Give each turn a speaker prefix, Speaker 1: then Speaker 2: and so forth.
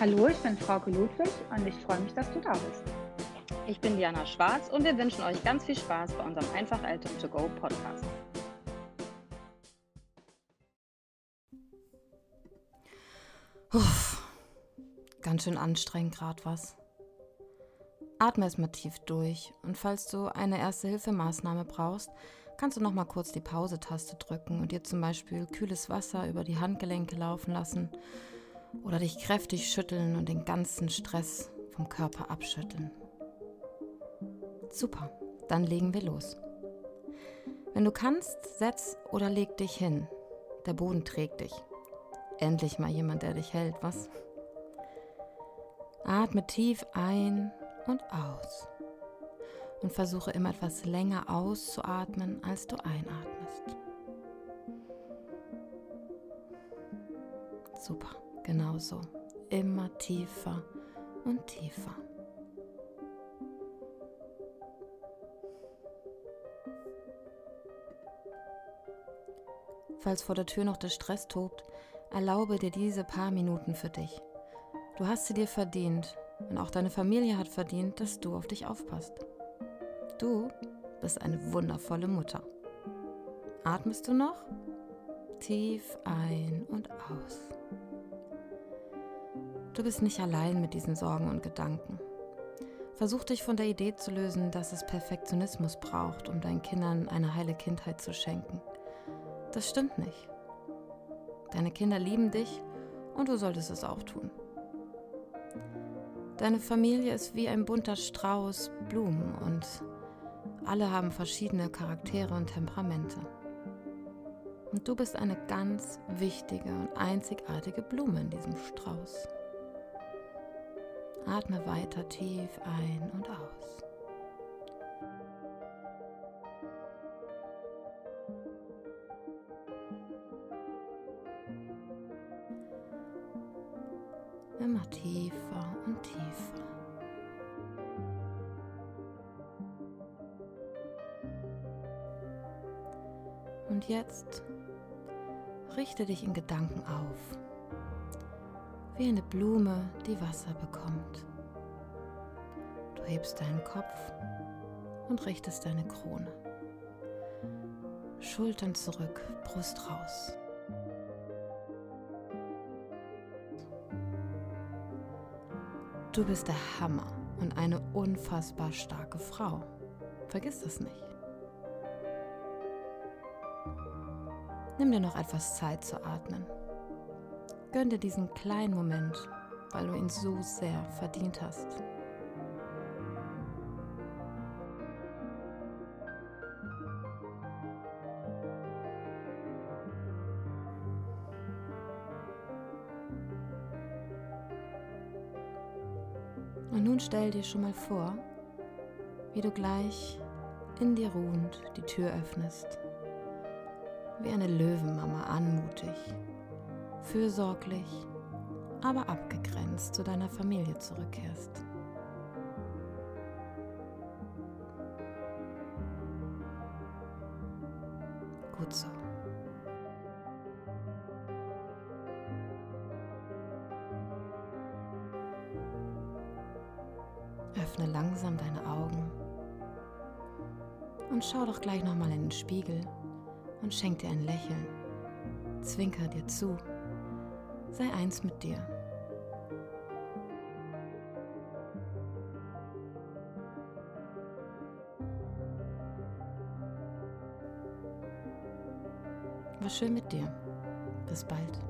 Speaker 1: Hallo, ich bin Frauke Ludwig und ich freue mich, dass du da bist.
Speaker 2: Ich bin Diana Schwarz und wir wünschen euch ganz viel Spaß bei unserem Einfach Eltern to Go Podcast.
Speaker 3: Uff, ganz schön anstrengend gerade was. Atme erstmal tief durch und falls du eine Erste-Hilfe-Maßnahme brauchst, kannst du noch mal kurz die Pause-Taste drücken und dir zum Beispiel kühles Wasser über die Handgelenke laufen lassen oder dich kräftig schütteln und den ganzen Stress vom Körper abschütteln. Super, dann legen wir los. Wenn du kannst, setz oder leg dich hin. Der Boden trägt dich. Endlich mal jemand, der dich hält, was? Atme tief ein und aus. Und versuche immer etwas länger auszuatmen, als du einatmest. Super, genau so. Immer tiefer und tiefer. Falls vor der Tür noch der Stress tobt, erlaube dir diese paar Minuten für dich. Du hast sie dir verdient und auch deine Familie hat verdient, dass du auf dich aufpasst. Du bist eine wundervolle Mutter. Atmest du noch? Tief ein und aus. Du bist nicht allein mit diesen Sorgen und Gedanken. Versuch dich von der Idee zu lösen, dass es Perfektionismus braucht, um deinen Kindern eine heile Kindheit zu schenken. Das stimmt nicht. Deine Kinder lieben dich und du solltest es auch tun. Deine Familie ist wie ein bunter Strauß Blumen und alle haben verschiedene Charaktere und Temperamente. Und du bist eine ganz wichtige und einzigartige Blume in diesem Strauß. Atme weiter tief ein und aus. Immer tiefer und tiefer. Und jetzt richte dich in Gedanken auf, wie eine Blume, die Wasser bekommt. Du hebst deinen Kopf und richtest deine Krone. Schultern zurück, Brust raus. Du bist der Hammer und eine unfassbar starke Frau. Vergiss das nicht. Nimm dir noch etwas Zeit zu atmen. Gönn dir diesen kleinen Moment, weil du ihn so sehr verdient hast. Und nun stell dir schon mal vor, wie du gleich in dir ruhend die Tür öffnest. Wie eine Löwenmama anmutig, fürsorglich, aber abgegrenzt zu deiner Familie zurückkehrst. Gut so. Öffne langsam deine Augen und schau doch gleich nochmal in den Spiegel und schenk dir ein Lächeln. Zwinker dir zu. Sei eins mit dir. War schön mit dir. Bis bald.